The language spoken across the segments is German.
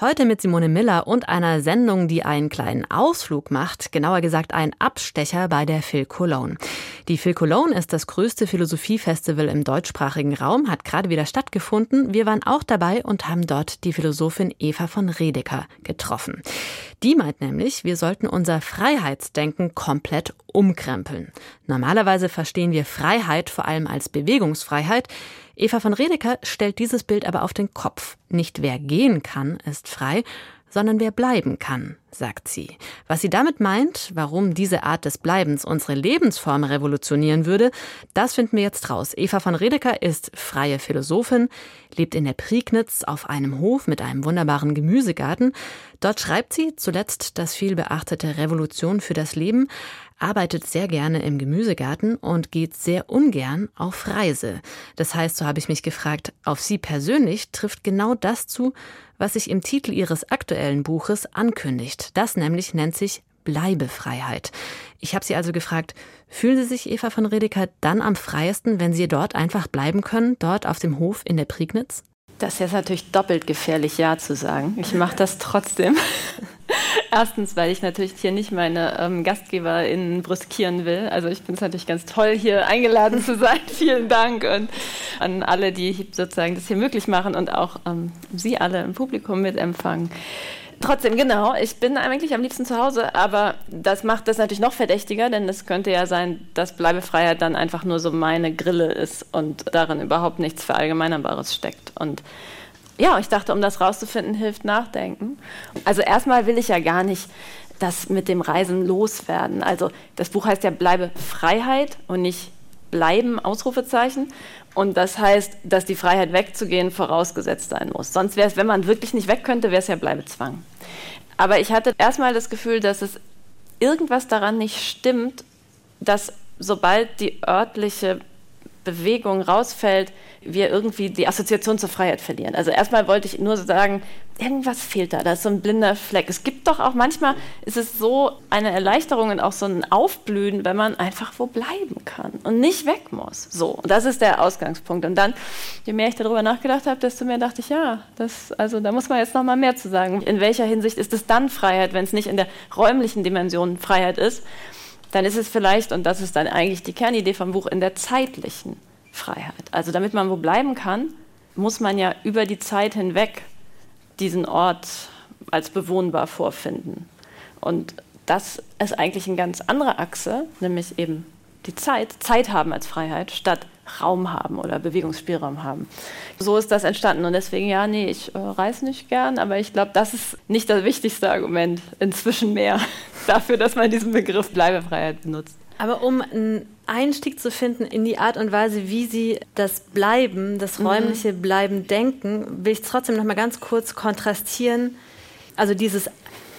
Heute mit Simone Miller und einer Sendung, die einen kleinen Ausflug macht, genauer gesagt einen Abstecher bei der Phil Cologne. Die Phil Cologne ist das größte Philosophiefestival im deutschsprachigen Raum, hat gerade wieder stattgefunden. Wir waren auch dabei und haben dort die Philosophin Eva von Redeker getroffen. Die meint nämlich, wir sollten unser Freiheitsdenken komplett umkrempeln. Normalerweise verstehen wir Freiheit vor allem als Bewegungsfreiheit. Eva von Redeker stellt dieses Bild aber auf den Kopf. Nicht wer gehen kann, ist frei, sondern wer bleiben kann, sagt sie. Was sie damit meint, warum diese Art des Bleibens unsere Lebensform revolutionieren würde, das finden wir jetzt raus. Eva von Redeker ist freie Philosophin, lebt in der Prignitz auf einem Hof mit einem wunderbaren Gemüsegarten. Dort schreibt sie zuletzt das vielbeachtete Revolution für das Leben, arbeitet sehr gerne im Gemüsegarten und geht sehr ungern auf Reise. Das heißt, so habe ich mich gefragt, auf Sie persönlich trifft genau das zu, was sich im Titel Ihres aktuellen Buches ankündigt. Das nämlich nennt sich Bleibefreiheit. Ich habe Sie also gefragt, fühlen Sie sich, Eva von Redeker, dann am freiesten, wenn Sie dort einfach bleiben können, dort auf dem Hof in der Prignitz? Das ist jetzt natürlich doppelt gefährlich, Ja zu sagen. Ich mache das trotzdem. Erstens, weil ich natürlich hier nicht meine ähm, GastgeberInnen brüskieren will. Also ich finde es natürlich ganz toll, hier eingeladen zu sein. Vielen Dank und an alle, die sozusagen das hier möglich machen und auch ähm, Sie alle im Publikum mitempfangen. Trotzdem, genau. Ich bin eigentlich am liebsten zu Hause, aber das macht das natürlich noch verdächtiger, denn es könnte ja sein, dass Bleibefreiheit dann einfach nur so meine Grille ist und darin überhaupt nichts Verallgemeinerbares steckt. Und ja, ich dachte, um das rauszufinden, hilft Nachdenken. Also erstmal will ich ja gar nicht das mit dem Reisen loswerden. Also das Buch heißt ja Bleibe Freiheit und nicht Bleiben, Ausrufezeichen. Und das heißt, dass die Freiheit wegzugehen vorausgesetzt sein muss. Sonst wäre es, wenn man wirklich nicht weg könnte, wäre es ja Bleibezwang. Aber ich hatte erstmal das Gefühl, dass es irgendwas daran nicht stimmt, dass sobald die örtliche Bewegung rausfällt, wir irgendwie die Assoziation zur Freiheit verlieren. Also erstmal wollte ich nur sagen, irgendwas fehlt da, da ist so ein blinder Fleck. Es gibt doch auch manchmal, ist es so eine Erleichterung und auch so ein Aufblühen, wenn man einfach wo bleiben kann und nicht weg muss. So, und das ist der Ausgangspunkt. Und dann, je mehr ich darüber nachgedacht habe, desto mehr dachte ich, ja, das, also da muss man jetzt noch mal mehr zu sagen. In welcher Hinsicht ist es dann Freiheit, wenn es nicht in der räumlichen Dimension Freiheit ist? Dann ist es vielleicht, und das ist dann eigentlich die Kernidee vom Buch, in der zeitlichen Freiheit. Also damit man wo bleiben kann, muss man ja über die Zeit hinweg diesen Ort als bewohnbar vorfinden. Und das ist eigentlich eine ganz andere Achse, nämlich eben die Zeit, Zeit haben als Freiheit, statt Raum haben oder Bewegungsspielraum haben. So ist das entstanden und deswegen, ja, nee, ich äh, reise nicht gern, aber ich glaube, das ist nicht das wichtigste Argument, inzwischen mehr dafür, dass man diesen Begriff Bleibefreiheit benutzt. Aber um einen Einstieg zu finden in die Art und Weise, wie Sie das Bleiben, das mhm. räumliche Bleiben denken, will ich trotzdem noch mal ganz kurz kontrastieren. Also dieses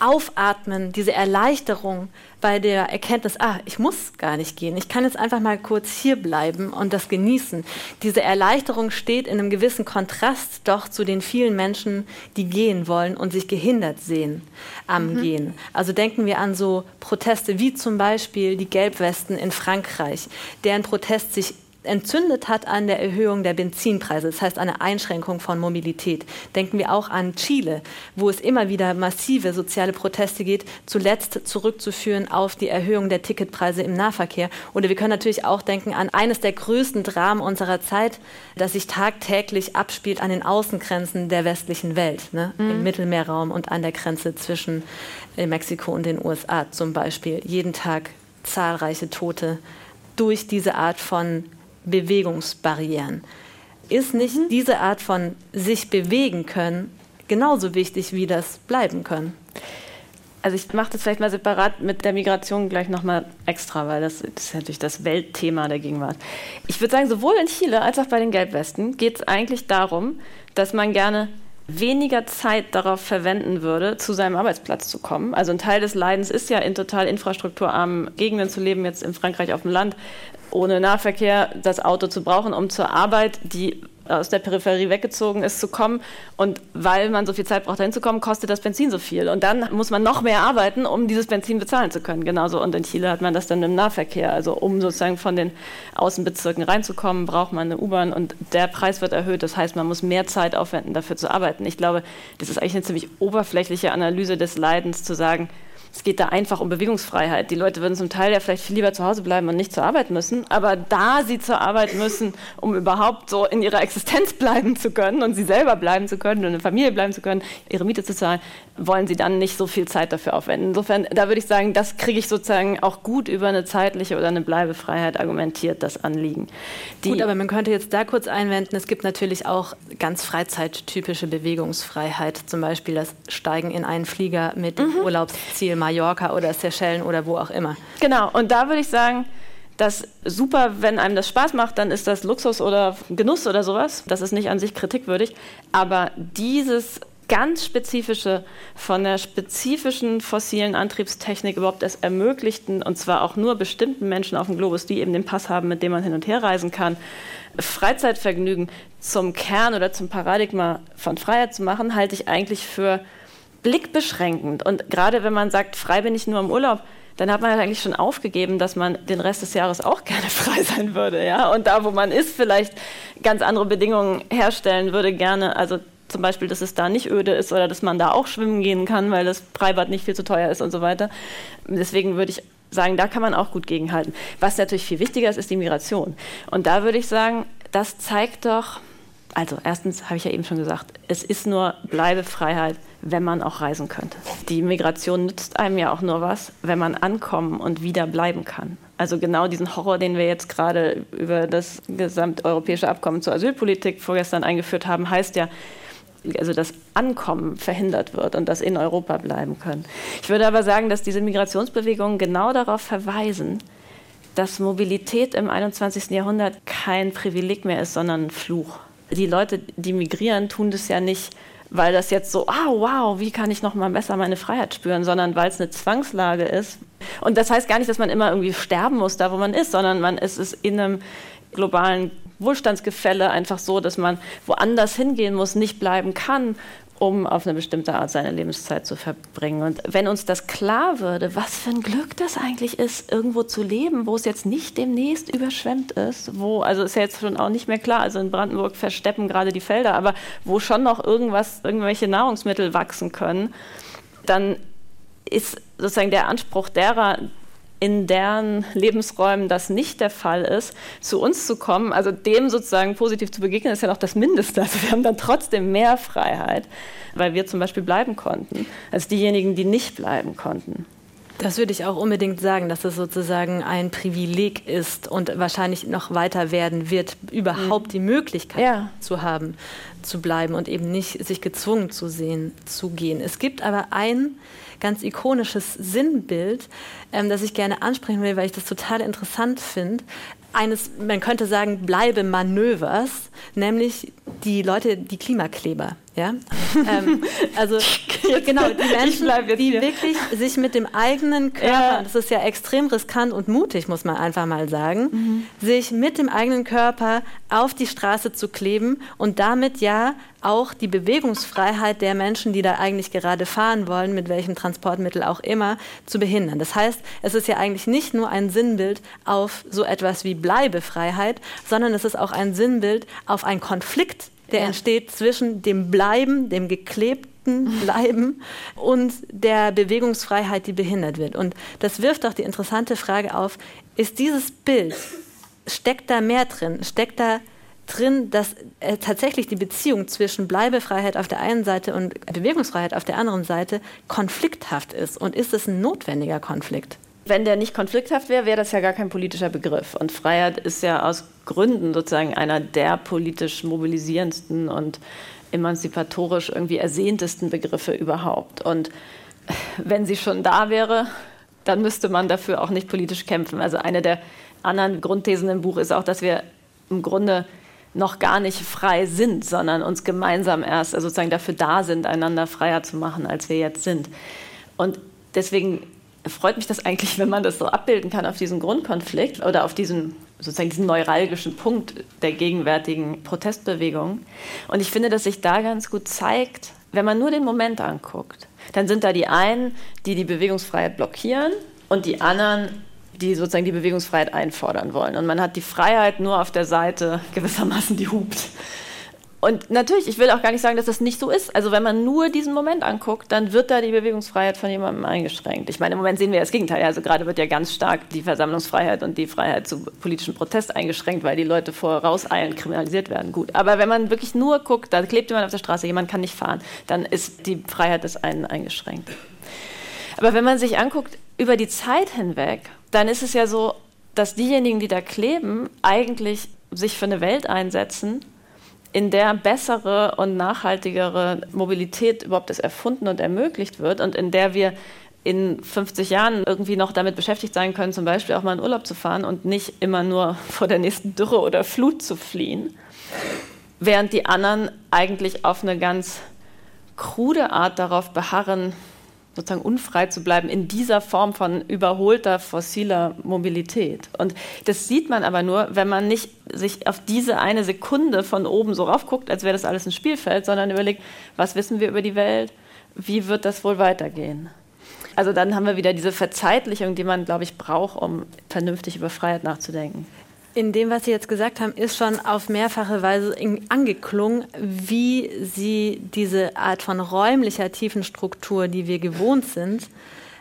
Aufatmen, diese Erleichterung bei der Erkenntnis, ah, ich muss gar nicht gehen, ich kann jetzt einfach mal kurz hier bleiben und das genießen. Diese Erleichterung steht in einem gewissen Kontrast doch zu den vielen Menschen, die gehen wollen und sich gehindert sehen am mhm. Gehen. Also denken wir an so Proteste wie zum Beispiel die Gelbwesten in Frankreich, deren Protest sich entzündet hat an der Erhöhung der Benzinpreise, das heißt eine Einschränkung von Mobilität. Denken wir auch an Chile, wo es immer wieder massive soziale Proteste geht, zuletzt zurückzuführen auf die Erhöhung der Ticketpreise im Nahverkehr. Oder wir können natürlich auch denken an eines der größten Dramen unserer Zeit, das sich tagtäglich abspielt an den Außengrenzen der westlichen Welt, ne? Mhm. im Mittelmeerraum und an der Grenze zwischen äh, Mexiko und den USA zum Beispiel. Jeden Tag zahlreiche Tote durch diese Art von Bewegungsbarrieren. Ist nicht mhm. diese Art von sich bewegen können genauso wichtig wie das bleiben können? Also ich mache das vielleicht mal separat mit der Migration gleich nochmal extra, weil das, das, ist natürlich das Weltthema der Gegenwart. Ich würde sagen, sowohl in Chile als auch bei den Gelbwesten geht es eigentlich darum, dass man gerne weniger Zeit darauf verwenden würde, zu seinem Arbeitsplatz zu kommen. Also ein Teil des Leidens ist ja in total infrastrukturarmen Gegenden zu leben, jetzt in Frankreich auf dem Land, ohne Nahverkehr das Auto zu brauchen, um zur Arbeit, die aus der Peripherie weggezogen ist, zu kommen. Und weil man so viel Zeit braucht, dahin zu kommen, kostet das Benzin so viel. Und dann muss man noch mehr arbeiten, um dieses Benzin bezahlen zu können. Genauso. Und in Chile hat man das dann im Nahverkehr. Also um sozusagen von den Außenbezirken reinzukommen, braucht man eine U-Bahn und der Preis wird erhöht. Das heißt, man muss mehr Zeit aufwenden, dafür zu arbeiten. Ich glaube, das ist eigentlich eine ziemlich oberflächliche Analyse des Leidens, zu sagen, es geht da einfach um Bewegungsfreiheit. Die Leute würden zum Teil ja vielleicht viel lieber zu Hause bleiben und nicht zur Arbeit müssen. Aber da sie zur Arbeit müssen, um überhaupt so in ihrer Existenz bleiben zu können und sie selber bleiben zu können und eine Familie bleiben zu können, ihre Miete zu zahlen, wollen sie dann nicht so viel Zeit dafür aufwenden. Insofern, da würde ich sagen, das kriege ich sozusagen auch gut über eine zeitliche oder eine Bleibefreiheit argumentiert, das Anliegen. Die gut, aber man könnte jetzt da kurz einwenden, es gibt natürlich auch ganz freizeittypische Bewegungsfreiheit, zum Beispiel das Steigen in einen Flieger mit mhm. Urlaubsziel Mallorca oder Seychellen oder wo auch immer. Genau, und da würde ich sagen, das super, wenn einem das Spaß macht, dann ist das Luxus oder Genuss oder sowas. Das ist nicht an sich kritikwürdig. Aber dieses ganz spezifische, von der spezifischen fossilen Antriebstechnik überhaupt es ermöglichten, und zwar auch nur bestimmten Menschen auf dem Globus, die eben den Pass haben, mit dem man hin und her reisen kann, Freizeitvergnügen zum Kern oder zum Paradigma von Freiheit zu machen, halte ich eigentlich für blickbeschränkend. Und gerade wenn man sagt, frei bin ich nur im Urlaub, dann hat man halt eigentlich schon aufgegeben, dass man den Rest des Jahres auch gerne frei sein würde. Ja? Und da, wo man ist, vielleicht ganz andere Bedingungen herstellen würde, gerne. Also zum Beispiel, dass es da nicht öde ist oder dass man da auch schwimmen gehen kann, weil das Freibad nicht viel zu teuer ist und so weiter. Deswegen würde ich sagen, da kann man auch gut gegenhalten. Was natürlich viel wichtiger ist, ist die Migration. Und da würde ich sagen, das zeigt doch, also erstens habe ich ja eben schon gesagt, es ist nur Bleibefreiheit, wenn man auch reisen könnte. Die Migration nützt einem ja auch nur was, wenn man ankommen und wieder bleiben kann. Also genau diesen Horror, den wir jetzt gerade über das gesamteuropäische Abkommen zur Asylpolitik vorgestern eingeführt haben, heißt ja, also das Ankommen verhindert wird und das in Europa bleiben können. Ich würde aber sagen, dass diese Migrationsbewegungen genau darauf verweisen, dass Mobilität im 21. Jahrhundert kein Privileg mehr ist, sondern ein Fluch die Leute, die migrieren, tun das ja nicht, weil das jetzt so, ah, wow, wie kann ich noch mal besser meine Freiheit spüren, sondern weil es eine Zwangslage ist. Und das heißt gar nicht, dass man immer irgendwie sterben muss, da wo man ist, sondern man ist es in einem globalen Wohlstandsgefälle einfach so, dass man woanders hingehen muss, nicht bleiben kann um auf eine bestimmte Art seine Lebenszeit zu verbringen. Und wenn uns das klar würde, was für ein Glück das eigentlich ist, irgendwo zu leben, wo es jetzt nicht demnächst überschwemmt ist, wo, also ist ja jetzt schon auch nicht mehr klar, also in Brandenburg versteppen gerade die Felder, aber wo schon noch irgendwas, irgendwelche Nahrungsmittel wachsen können, dann ist sozusagen der Anspruch derer, in deren Lebensräumen das nicht der Fall ist, zu uns zu kommen, also dem sozusagen positiv zu begegnen, ist ja noch das Mindeste. Also wir haben dann trotzdem mehr Freiheit, weil wir zum Beispiel bleiben konnten, als diejenigen, die nicht bleiben konnten. Das würde ich auch unbedingt sagen, dass es sozusagen ein Privileg ist und wahrscheinlich noch weiter werden wird, überhaupt mhm. die Möglichkeit ja. zu haben, zu bleiben und eben nicht sich gezwungen zu sehen, zu gehen. Es gibt aber ein ganz ikonisches Sinnbild, ähm, das ich gerne ansprechen will, weil ich das total interessant finde. Eines, man könnte sagen, bleibe Manövers, nämlich die Leute, die Klimakleber. Ja? ähm, also genau, die Menschen, die hier. wirklich sich mit dem eigenen Körper, ja. das ist ja extrem riskant und mutig, muss man einfach mal sagen, mhm. sich mit dem eigenen Körper auf die Straße zu kleben und damit ja auch die Bewegungsfreiheit der Menschen, die da eigentlich gerade fahren wollen, mit welchem Transportmittel auch immer, zu behindern. Das heißt, es ist ja eigentlich nicht nur ein Sinnbild auf so etwas wie Bleibefreiheit, sondern es ist auch ein Sinnbild auf einen Konflikt, der ja. entsteht zwischen dem Bleiben, dem geklebten Bleiben und der Bewegungsfreiheit, die behindert wird. Und das wirft auch die interessante Frage auf, ist dieses Bild, steckt da mehr drin? Steckt da drin, dass äh, tatsächlich die Beziehung zwischen Bleibefreiheit auf der einen Seite und Bewegungsfreiheit auf der anderen Seite konflikthaft ist? Und ist es ein notwendiger Konflikt? Wenn der nicht konflikthaft wäre, wäre das ja gar kein politischer Begriff. Und Freiheit ist ja aus Gründen sozusagen einer der politisch mobilisierendsten und emanzipatorisch irgendwie ersehntesten Begriffe überhaupt. Und wenn sie schon da wäre, dann müsste man dafür auch nicht politisch kämpfen. Also eine der anderen Grundthesen im Buch ist auch, dass wir im Grunde noch gar nicht frei sind, sondern uns gemeinsam erst also sozusagen dafür da sind, einander freier zu machen, als wir jetzt sind. Und deswegen freut mich das eigentlich, wenn man das so abbilden kann auf diesen Grundkonflikt oder auf diesen sozusagen diesen neuralgischen Punkt der gegenwärtigen Protestbewegung. Und ich finde, dass sich da ganz gut zeigt, wenn man nur den Moment anguckt, dann sind da die einen, die die Bewegungsfreiheit blockieren und die anderen, die sozusagen die Bewegungsfreiheit einfordern wollen. Und man hat die Freiheit nur auf der Seite gewissermaßen, die hupt. Und natürlich, ich will auch gar nicht sagen, dass das nicht so ist. Also wenn man nur diesen Moment anguckt, dann wird da die Bewegungsfreiheit von jemandem eingeschränkt. Ich meine, im Moment sehen wir das Gegenteil. Also gerade wird ja ganz stark die Versammlungsfreiheit und die Freiheit zu politischem Protest eingeschränkt, weil die Leute vorauseilen, kriminalisiert werden. Gut. Aber wenn man wirklich nur guckt, da klebt jemand auf der Straße, jemand kann nicht fahren, dann ist die Freiheit des einen eingeschränkt. Aber wenn man sich anguckt über die Zeit hinweg, dann ist es ja so, dass diejenigen, die da kleben, eigentlich sich für eine Welt einsetzen, in der bessere und nachhaltigere Mobilität überhaupt erst erfunden und ermöglicht wird und in der wir in 50 Jahren irgendwie noch damit beschäftigt sein können, zum Beispiel auch mal in Urlaub zu fahren und nicht immer nur vor der nächsten Dürre oder Flut zu fliehen, während die anderen eigentlich auf eine ganz krude Art darauf beharren, sozusagen unfrei zu bleiben in dieser Form von überholter fossiler Mobilität. Und das sieht man aber nur, wenn man nicht sich auf diese eine Sekunde von oben so raufguckt, als wäre das alles ein Spielfeld, sondern überlegt, was wissen wir über die Welt, wie wird das wohl weitergehen. Also dann haben wir wieder diese Verzeitlichung, die man, glaube ich, braucht, um vernünftig über Freiheit nachzudenken. In dem, was Sie jetzt gesagt haben, ist schon auf mehrfache Weise angeklungen, wie Sie diese Art von räumlicher Tiefenstruktur, die wir gewohnt sind,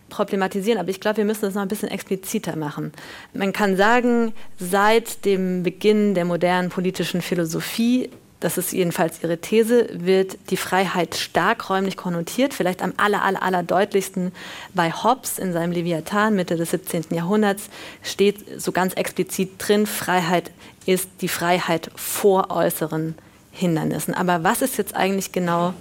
problematisieren. Aber ich glaube, wir müssen das noch ein bisschen expliziter machen. Man kann sagen, seit dem Beginn der modernen politischen Philosophie das ist jedenfalls ihre These, wird die Freiheit stark räumlich konnotiert, vielleicht am aller, aller, aller deutlichsten bei Hobbes in seinem Leviathan Mitte des 17. Jahrhunderts steht so ganz explizit drin, Freiheit ist die Freiheit vor äußeren Hindernissen. Aber was ist jetzt eigentlich genau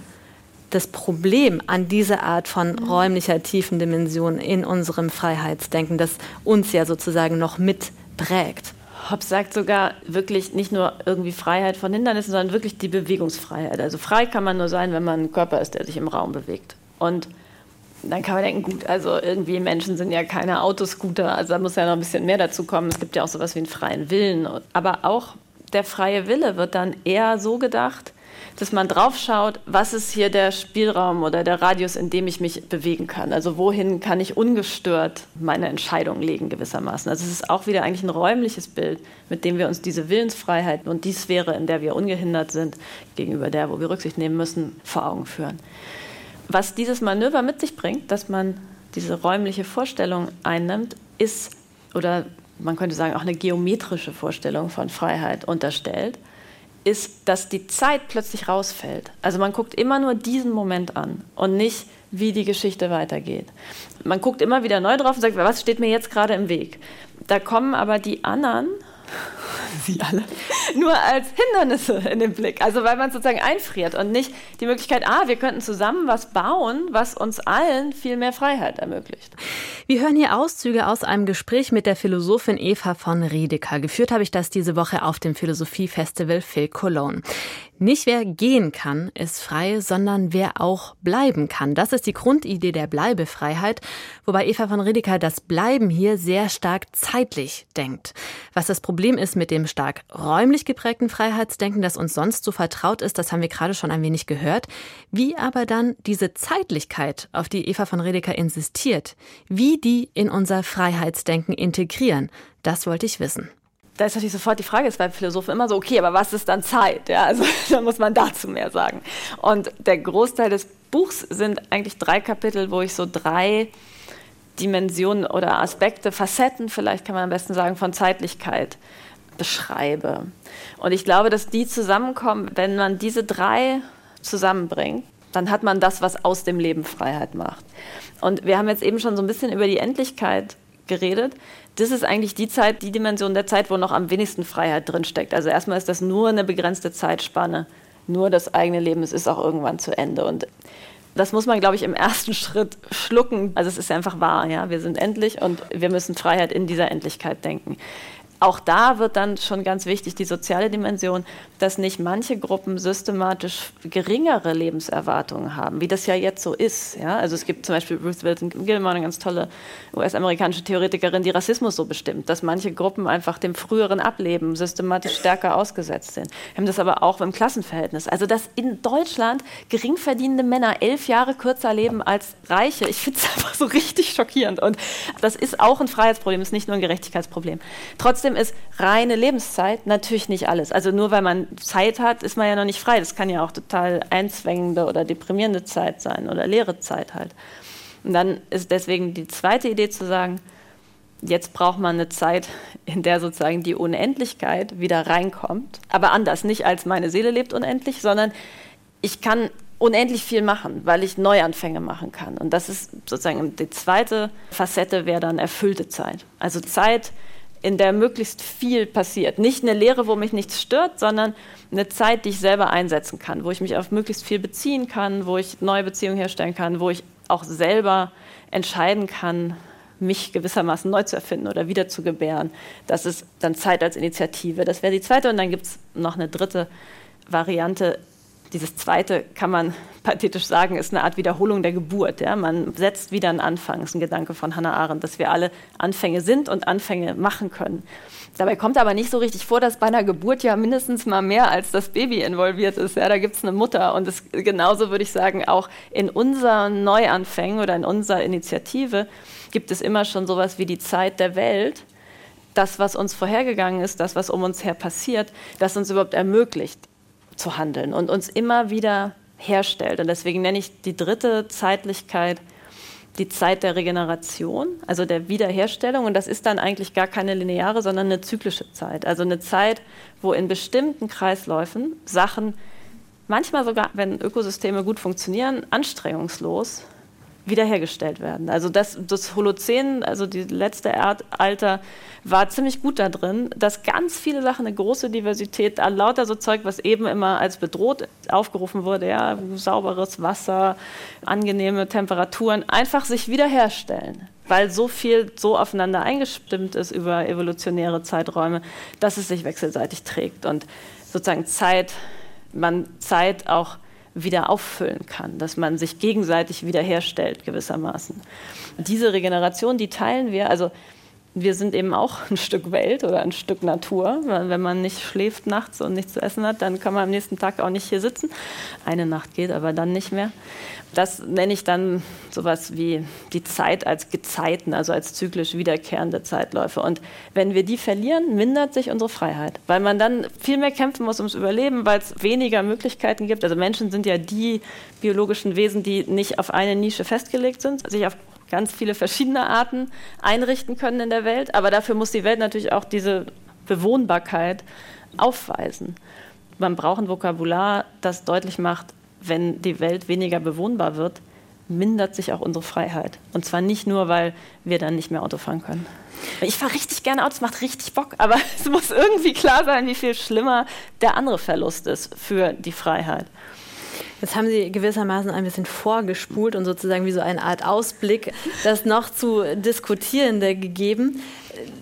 das Problem an dieser Art von räumlicher Tiefendimension in unserem Freiheitsdenken, das uns ja sozusagen noch mitprägt? Hobbes sagt sogar wirklich nicht nur irgendwie Freiheit von Hindernissen, sondern wirklich die Bewegungsfreiheit. Also frei kann man nur sein, wenn man ein Körper ist, der sich im Raum bewegt. Und dann kann man denken, gut, also irgendwie Menschen sind ja keine Autoscooter, also da muss ja noch ein bisschen mehr dazu kommen. Es gibt ja auch sowas wie einen freien Willen. Aber auch der freie Wille wird dann eher so gedacht, dass man drauf schaut, was ist hier der Spielraum oder der Radius, in dem ich mich bewegen kann. Also wohin kann ich ungestört meine Entscheidung legen gewissermaßen. Also es ist auch wieder eigentlich ein räumliches Bild, mit dem wir uns diese Willensfreiheit und die Sphäre, in der wir ungehindert sind, gegenüber der, wo wir Rücksicht nehmen müssen, vor Augen führen. Was dieses Manöver mit sich bringt, dass man diese räumliche Vorstellung einnimmt, ist, oder man könnte sagen, auch eine geometrische Vorstellung von Freiheit unterstellt ist, dass die Zeit plötzlich rausfällt. Also man guckt immer nur diesen Moment an und nicht, wie die Geschichte weitergeht. Man guckt immer wieder neu drauf und sagt, was steht mir jetzt gerade im Weg? Da kommen aber die anderen sie alle, nur als Hindernisse in den Blick. Also weil man sozusagen einfriert und nicht die Möglichkeit, ah, wir könnten zusammen was bauen, was uns allen viel mehr Freiheit ermöglicht. Wir hören hier Auszüge aus einem Gespräch mit der Philosophin Eva von Riedeker. Geführt habe ich das diese Woche auf dem Philosophiefestival Phil Cologne. Nicht wer gehen kann, ist frei, sondern wer auch bleiben kann. Das ist die Grundidee der Bleibefreiheit, wobei Eva von Redeker das Bleiben hier sehr stark zeitlich denkt. Was das Problem ist mit dem stark räumlich geprägten Freiheitsdenken, das uns sonst so vertraut ist, das haben wir gerade schon ein wenig gehört. Wie aber dann diese Zeitlichkeit, auf die Eva von Redeker insistiert, wie die in unser Freiheitsdenken integrieren, das wollte ich wissen da ist natürlich sofort die Frage, ist bei Philosophen immer so, okay, aber was ist dann Zeit? Ja, also da muss man dazu mehr sagen. Und der Großteil des Buchs sind eigentlich drei Kapitel, wo ich so drei Dimensionen oder Aspekte, Facetten, vielleicht kann man am besten sagen, von Zeitlichkeit beschreibe. Und ich glaube, dass die zusammenkommen, wenn man diese drei zusammenbringt, dann hat man das, was aus dem Leben Freiheit macht. Und wir haben jetzt eben schon so ein bisschen über die Endlichkeit geredet. Das ist eigentlich die Zeit, die Dimension der Zeit, wo noch am wenigsten Freiheit drinsteckt. Also erstmal ist das nur eine begrenzte Zeitspanne, nur das eigene Leben, es ist auch irgendwann zu Ende. Und das muss man, glaube ich, im ersten Schritt schlucken. Also es ist einfach wahr, ja. Wir sind endlich und wir müssen Freiheit in dieser Endlichkeit denken. Auch da wird dann schon ganz wichtig die soziale Dimension, dass nicht manche Gruppen systematisch geringere Lebenserwartungen haben, wie das ja jetzt so ist. Ja? Also es gibt zum Beispiel Ruth Wilson Gilmore, eine ganz tolle US-amerikanische Theoretikerin, die Rassismus so bestimmt, dass manche Gruppen einfach dem früheren Ableben systematisch stärker ausgesetzt sind. Wir haben das aber auch im Klassenverhältnis. Also dass in Deutschland geringverdienende Männer elf Jahre kürzer leben als Reiche, ich finde es einfach so richtig schockierend. Und das ist auch ein Freiheitsproblem, ist nicht nur ein Gerechtigkeitsproblem. Trotzdem Trotzdem ist reine Lebenszeit natürlich nicht alles. Also nur weil man Zeit hat, ist man ja noch nicht frei. Das kann ja auch total einzwängende oder deprimierende Zeit sein oder leere Zeit halt. Und dann ist deswegen die zweite Idee zu sagen, jetzt braucht man eine Zeit, in der sozusagen die Unendlichkeit wieder reinkommt. Aber anders, nicht als meine Seele lebt unendlich, sondern ich kann unendlich viel machen, weil ich Neuanfänge machen kann. Und das ist sozusagen die zweite Facette, wäre dann erfüllte Zeit. Also Zeit, in der möglichst viel passiert. Nicht eine Lehre, wo mich nichts stört, sondern eine Zeit, die ich selber einsetzen kann, wo ich mich auf möglichst viel beziehen kann, wo ich neue Beziehungen herstellen kann, wo ich auch selber entscheiden kann, mich gewissermaßen neu zu erfinden oder wieder zu gebären. Das ist dann Zeit als Initiative. Das wäre die zweite. Und dann gibt es noch eine dritte Variante, dieses zweite kann man pathetisch sagen, ist eine Art Wiederholung der Geburt. Ja? Man setzt wieder einen Anfang, ist ein Gedanke von Hannah Arendt, dass wir alle Anfänge sind und Anfänge machen können. Dabei kommt aber nicht so richtig vor, dass bei einer Geburt ja mindestens mal mehr als das Baby involviert ist. Ja? Da gibt es eine Mutter und das, genauso würde ich sagen, auch in unseren Neuanfängen oder in unserer Initiative gibt es immer schon sowas wie die Zeit der Welt das, was uns vorhergegangen ist, das, was um uns her passiert, das uns überhaupt ermöglicht, zu handeln und uns immer wieder herstellt. Und deswegen nenne ich die dritte Zeitlichkeit die Zeit der Regeneration, also der Wiederherstellung. Und das ist dann eigentlich gar keine lineare, sondern eine zyklische Zeit. Also eine Zeit, wo in bestimmten Kreisläufen Sachen, manchmal sogar, wenn Ökosysteme gut funktionieren, anstrengungslos wiederhergestellt werden. Also das, das Holozän, also die letzte Erdalter, war ziemlich gut da drin, dass ganz viele Sachen, eine große Diversität, lauter so Zeug, was eben immer als bedroht aufgerufen wurde, ja, sauberes Wasser, angenehme Temperaturen, einfach sich wiederherstellen weil so viel so aufeinander eingestimmt ist über evolutionäre Zeiträume, dass es sich wechselseitig trägt und sozusagen Zeit, man Zeit auch wieder auffüllen kann, dass man sich gegenseitig wiederherstellt gewissermaßen. Diese Regeneration, die teilen wir, also wir sind eben auch ein Stück Welt oder ein Stück Natur. Wenn man nicht schläft nachts und nichts zu essen hat, dann kann man am nächsten Tag auch nicht hier sitzen. Eine Nacht geht, aber dann nicht mehr. Das nenne ich dann sowas wie die Zeit als Gezeiten, also als zyklisch wiederkehrende Zeitläufe. Und wenn wir die verlieren, mindert sich unsere Freiheit, weil man dann viel mehr kämpfen muss ums Überleben, weil es weniger Möglichkeiten gibt. Also Menschen sind ja die biologischen Wesen, die nicht auf eine Nische festgelegt sind, sich auf ganz viele verschiedene Arten einrichten können in der Welt. Aber dafür muss die Welt natürlich auch diese Bewohnbarkeit aufweisen. Man braucht ein Vokabular, das deutlich macht, wenn die Welt weniger bewohnbar wird, mindert sich auch unsere Freiheit. Und zwar nicht nur, weil wir dann nicht mehr Auto fahren können. Ich fahre richtig gerne Auto, es macht richtig Bock, aber es muss irgendwie klar sein, wie viel schlimmer der andere Verlust ist für die Freiheit. Jetzt haben Sie gewissermaßen ein bisschen vorgespult und sozusagen wie so eine Art Ausblick das noch zu Diskutierende gegeben.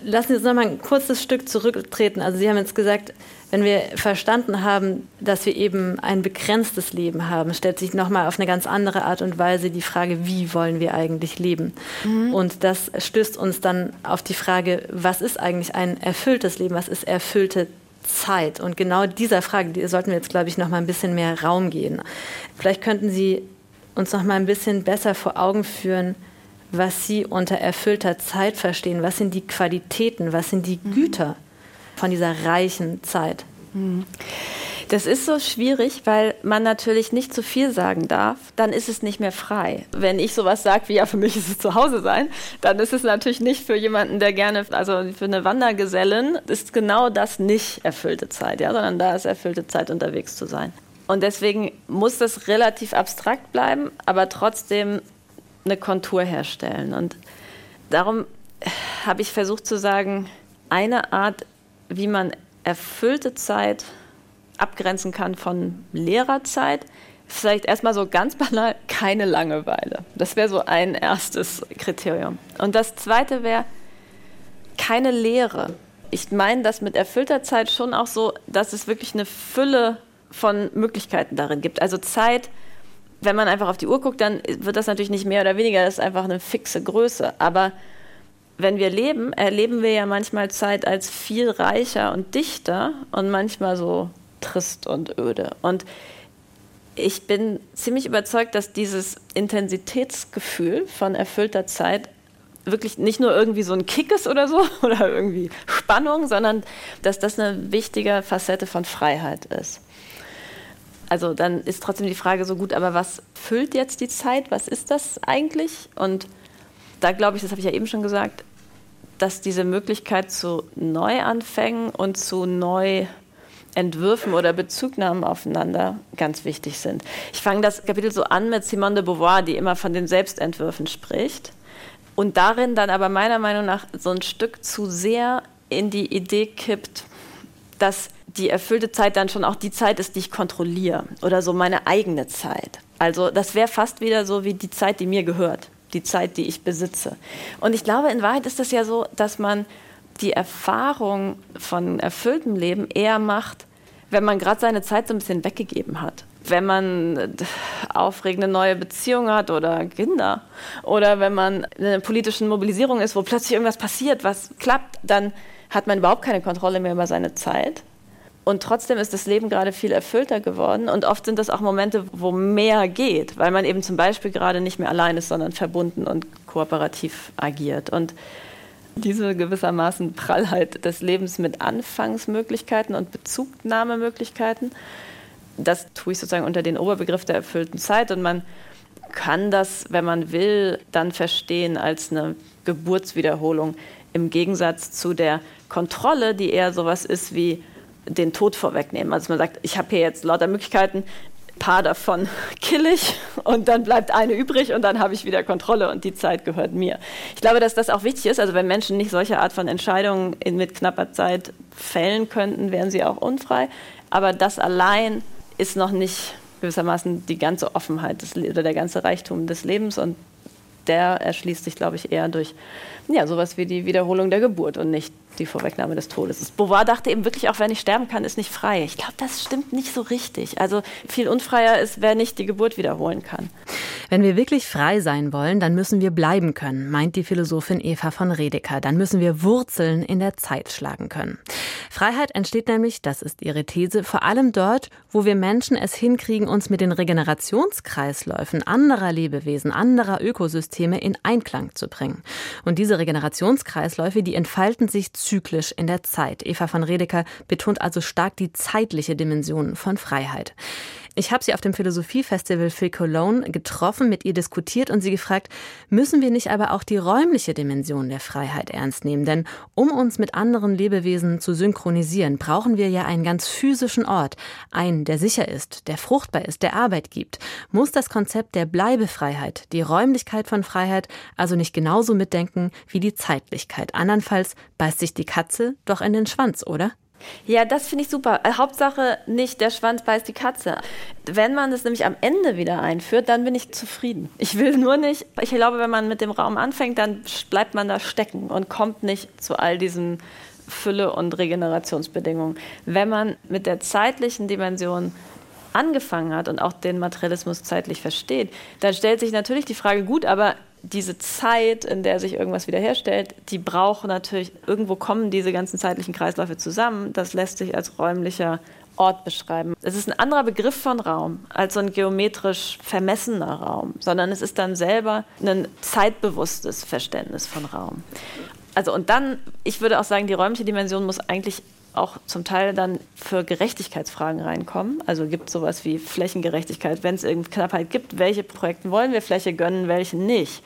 Lassen Sie uns noch mal ein kurzes Stück zurücktreten. Also Sie haben jetzt gesagt, wenn wir verstanden haben, dass wir eben ein begrenztes Leben haben, stellt sich noch mal auf eine ganz andere Art und Weise die Frage, wie wollen wir eigentlich leben? Mhm. Und das stößt uns dann auf die Frage, was ist eigentlich ein erfülltes Leben? Was ist erfüllte Zeit? Und genau dieser Frage die sollten wir jetzt, glaube ich, noch mal ein bisschen mehr Raum gehen. Vielleicht könnten Sie uns noch mal ein bisschen besser vor Augen führen, was Sie unter erfüllter Zeit verstehen. Was sind die Qualitäten? Was sind die mhm. Güter von dieser reichen Zeit? Mhm. Das ist so schwierig, weil man natürlich nicht zu viel sagen darf. Dann ist es nicht mehr frei. Wenn ich sowas sage wie, ja, für mich ist es zu Hause sein, dann ist es natürlich nicht für jemanden, der gerne, also für eine Wandergesellin, ist genau das nicht erfüllte Zeit, ja, sondern da ist erfüllte Zeit, unterwegs zu sein. Und deswegen muss das relativ abstrakt bleiben, aber trotzdem eine Kontur herstellen. Und darum habe ich versucht zu sagen, eine Art, wie man erfüllte Zeit abgrenzen kann von Lehrerzeit. Vielleicht erstmal so ganz banal, keine Langeweile. Das wäre so ein erstes Kriterium. Und das zweite wäre keine Lehre. Ich meine das mit erfüllter Zeit schon auch so, dass es wirklich eine Fülle von Möglichkeiten darin gibt. Also Zeit, wenn man einfach auf die Uhr guckt, dann wird das natürlich nicht mehr oder weniger, das ist einfach eine fixe Größe. Aber wenn wir leben, erleben wir ja manchmal Zeit als viel reicher und dichter und manchmal so trist und öde. Und ich bin ziemlich überzeugt, dass dieses Intensitätsgefühl von erfüllter Zeit wirklich nicht nur irgendwie so ein Kick ist oder so oder irgendwie Spannung, sondern dass das eine wichtige Facette von Freiheit ist. Also dann ist trotzdem die Frage so gut, aber was füllt jetzt die Zeit? Was ist das eigentlich? Und da glaube ich, das habe ich ja eben schon gesagt, dass diese Möglichkeit zu Neuanfängen und zu Neuentwürfen oder Bezugnahmen aufeinander ganz wichtig sind. Ich fange das Kapitel so an mit Simone de Beauvoir, die immer von den Selbstentwürfen spricht und darin dann aber meiner Meinung nach so ein Stück zu sehr in die Idee kippt, dass die erfüllte Zeit dann schon auch die Zeit ist, die ich kontrolliere oder so meine eigene Zeit. Also das wäre fast wieder so wie die Zeit, die mir gehört die Zeit, die ich besitze. Und ich glaube, in Wahrheit ist es ja so, dass man die Erfahrung von erfülltem Leben eher macht, wenn man gerade seine Zeit so ein bisschen weggegeben hat. Wenn man äh, aufregende neue Beziehungen hat oder Kinder oder wenn man in einer politischen Mobilisierung ist, wo plötzlich irgendwas passiert, was klappt, dann hat man überhaupt keine Kontrolle mehr über seine Zeit. Und trotzdem ist das Leben gerade viel erfüllter geworden. Und oft sind das auch Momente, wo mehr geht, weil man eben zum Beispiel gerade nicht mehr allein ist, sondern verbunden und kooperativ agiert. Und diese gewissermaßen Prallheit des Lebens mit Anfangsmöglichkeiten und Bezugnahmemöglichkeiten, das tue ich sozusagen unter den Oberbegriff der erfüllten Zeit. Und man kann das, wenn man will, dann verstehen als eine Geburtswiederholung im Gegensatz zu der Kontrolle, die eher sowas ist wie den Tod vorwegnehmen. Also man sagt, ich habe hier jetzt lauter Möglichkeiten, paar davon kill ich und dann bleibt eine übrig und dann habe ich wieder Kontrolle und die Zeit gehört mir. Ich glaube, dass das auch wichtig ist. Also wenn Menschen nicht solche Art von Entscheidungen in, mit knapper Zeit fällen könnten, wären sie auch unfrei. Aber das allein ist noch nicht gewissermaßen die ganze Offenheit des, oder der ganze Reichtum des Lebens und der erschließt sich, glaube ich, eher durch ja, sowas wie die Wiederholung der Geburt und nicht die Vorwegnahme des Todes. Beauvoir dachte eben wirklich, auch wer nicht sterben kann, ist nicht frei. Ich glaube, das stimmt nicht so richtig. Also viel unfreier ist, wer nicht die Geburt wiederholen kann. Wenn wir wirklich frei sein wollen, dann müssen wir bleiben können, meint die Philosophin Eva von Redeker. Dann müssen wir Wurzeln in der Zeit schlagen können. Freiheit entsteht nämlich, das ist ihre These, vor allem dort, wo wir Menschen es hinkriegen, uns mit den Regenerationskreisläufen anderer Lebewesen, anderer Ökosysteme in Einklang zu bringen. Und diese Regenerationskreisläufe, die entfalten sich zyklisch in der Zeit. Eva von Redeker betont also stark die zeitliche Dimension von Freiheit. Ich habe sie auf dem Philosophiefestival Phil Cologne getroffen, mit ihr diskutiert und sie gefragt, müssen wir nicht aber auch die räumliche Dimension der Freiheit ernst nehmen? Denn um uns mit anderen Lebewesen zu synchronisieren, brauchen wir ja einen ganz physischen Ort, einen, der sicher ist, der fruchtbar ist, der Arbeit gibt. Muss das Konzept der Bleibefreiheit, die Räumlichkeit von Freiheit also nicht genauso mitdenken wie die Zeitlichkeit? Andernfalls beißt sich die Katze doch in den Schwanz, oder? Ja, das finde ich super. Äh, Hauptsache nicht der Schwanz beißt die Katze. Wenn man es nämlich am Ende wieder einführt, dann bin ich zufrieden. Ich will nur nicht, ich glaube, wenn man mit dem Raum anfängt, dann bleibt man da stecken und kommt nicht zu all diesen Fülle- und Regenerationsbedingungen. Wenn man mit der zeitlichen Dimension angefangen hat und auch den Materialismus zeitlich versteht, dann stellt sich natürlich die Frage, gut, aber diese Zeit, in der sich irgendwas wiederherstellt, die braucht natürlich, irgendwo kommen diese ganzen zeitlichen Kreisläufe zusammen. Das lässt sich als räumlicher Ort beschreiben. Es ist ein anderer Begriff von Raum als so ein geometrisch vermessener Raum, sondern es ist dann selber ein zeitbewusstes Verständnis von Raum. Also und dann, ich würde auch sagen, die räumliche Dimension muss eigentlich auch zum Teil dann für Gerechtigkeitsfragen reinkommen. Also gibt es sowas wie Flächengerechtigkeit, wenn es irgendeine Knappheit gibt, welche Projekte wollen wir Fläche gönnen, welche nicht.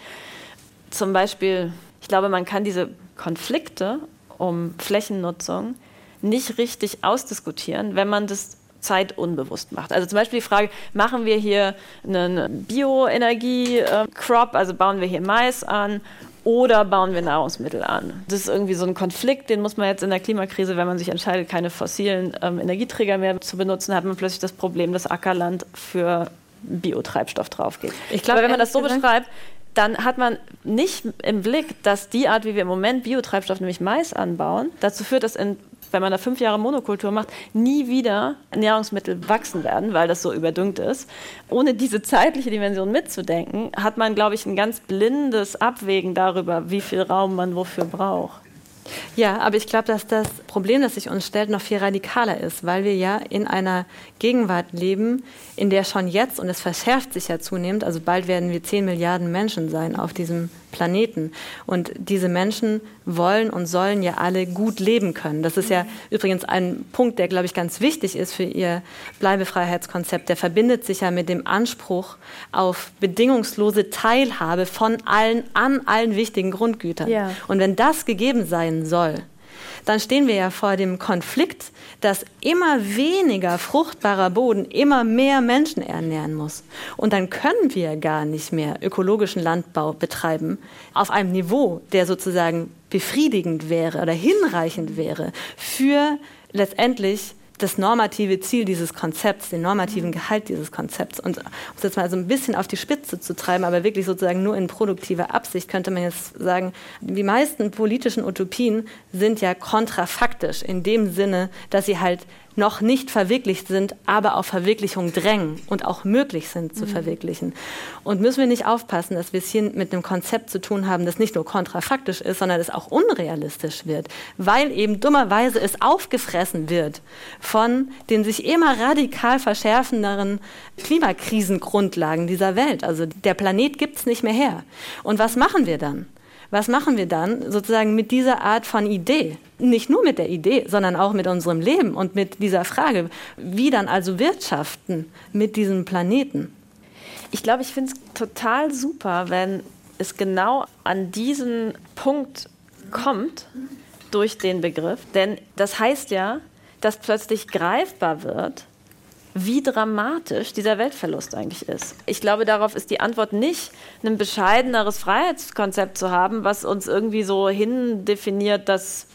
Zum Beispiel, ich glaube, man kann diese Konflikte um Flächennutzung nicht richtig ausdiskutieren, wenn man das zeitunbewusst macht. Also zum Beispiel die Frage, machen wir hier einen Bioenergie-Crop, also bauen wir hier Mais an oder bauen wir Nahrungsmittel an? Das ist irgendwie so ein Konflikt, den muss man jetzt in der Klimakrise, wenn man sich entscheidet, keine fossilen ähm, Energieträger mehr zu benutzen, hat man plötzlich das Problem, dass Ackerland für Biotreibstoff draufgeht. Ich glaube, wenn man das so beschreibt, dann hat man nicht im Blick, dass die Art, wie wir im Moment Biotreibstoff, nämlich Mais anbauen, dazu führt, dass in wenn man da fünf Jahre Monokultur macht, nie wieder Nahrungsmittel wachsen werden, weil das so überdüngt ist. Ohne diese zeitliche Dimension mitzudenken, hat man, glaube ich, ein ganz blindes Abwägen darüber, wie viel Raum man wofür braucht. Ja, aber ich glaube, dass das Problem, das sich uns stellt, noch viel radikaler ist, weil wir ja in einer Gegenwart leben, in der schon jetzt, und es verschärft sich ja zunehmend, also bald werden wir 10 Milliarden Menschen sein auf diesem Planeten. Und diese Menschen wollen und sollen ja alle gut leben können. Das ist ja übrigens ein Punkt, der, glaube ich, ganz wichtig ist für Ihr Bleibefreiheitskonzept. Der verbindet sich ja mit dem Anspruch auf bedingungslose Teilhabe von allen an allen wichtigen Grundgütern. Ja. Und wenn das gegeben sein soll, dann stehen wir ja vor dem Konflikt, dass immer weniger fruchtbarer Boden immer mehr Menschen ernähren muss. Und dann können wir gar nicht mehr ökologischen Landbau betreiben auf einem Niveau, der sozusagen befriedigend wäre oder hinreichend wäre für letztendlich das normative Ziel dieses Konzepts, den normativen Gehalt dieses Konzepts. Und um es jetzt mal so ein bisschen auf die Spitze zu treiben, aber wirklich sozusagen nur in produktiver Absicht, könnte man jetzt sagen, die meisten politischen Utopien sind ja kontrafaktisch in dem Sinne, dass sie halt noch nicht verwirklicht sind, aber auf Verwirklichung drängen und auch möglich sind zu mhm. verwirklichen. Und müssen wir nicht aufpassen, dass wir es hier mit einem Konzept zu tun haben, das nicht nur kontrafaktisch ist, sondern das auch unrealistisch wird, weil eben dummerweise es aufgefressen wird von den sich immer radikal verschärfenderen Klimakrisengrundlagen dieser Welt. Also der Planet gibt es nicht mehr her. Und was machen wir dann? Was machen wir dann sozusagen mit dieser Art von Idee? Nicht nur mit der Idee, sondern auch mit unserem Leben und mit dieser Frage, wie dann also wirtschaften mit diesem Planeten? Ich glaube, ich finde es total super, wenn es genau an diesen Punkt kommt durch den Begriff. Denn das heißt ja, dass plötzlich greifbar wird, wie dramatisch dieser Weltverlust eigentlich ist. Ich glaube, darauf ist die Antwort nicht, ein bescheideneres Freiheitskonzept zu haben, was uns irgendwie so hindefiniert, dass,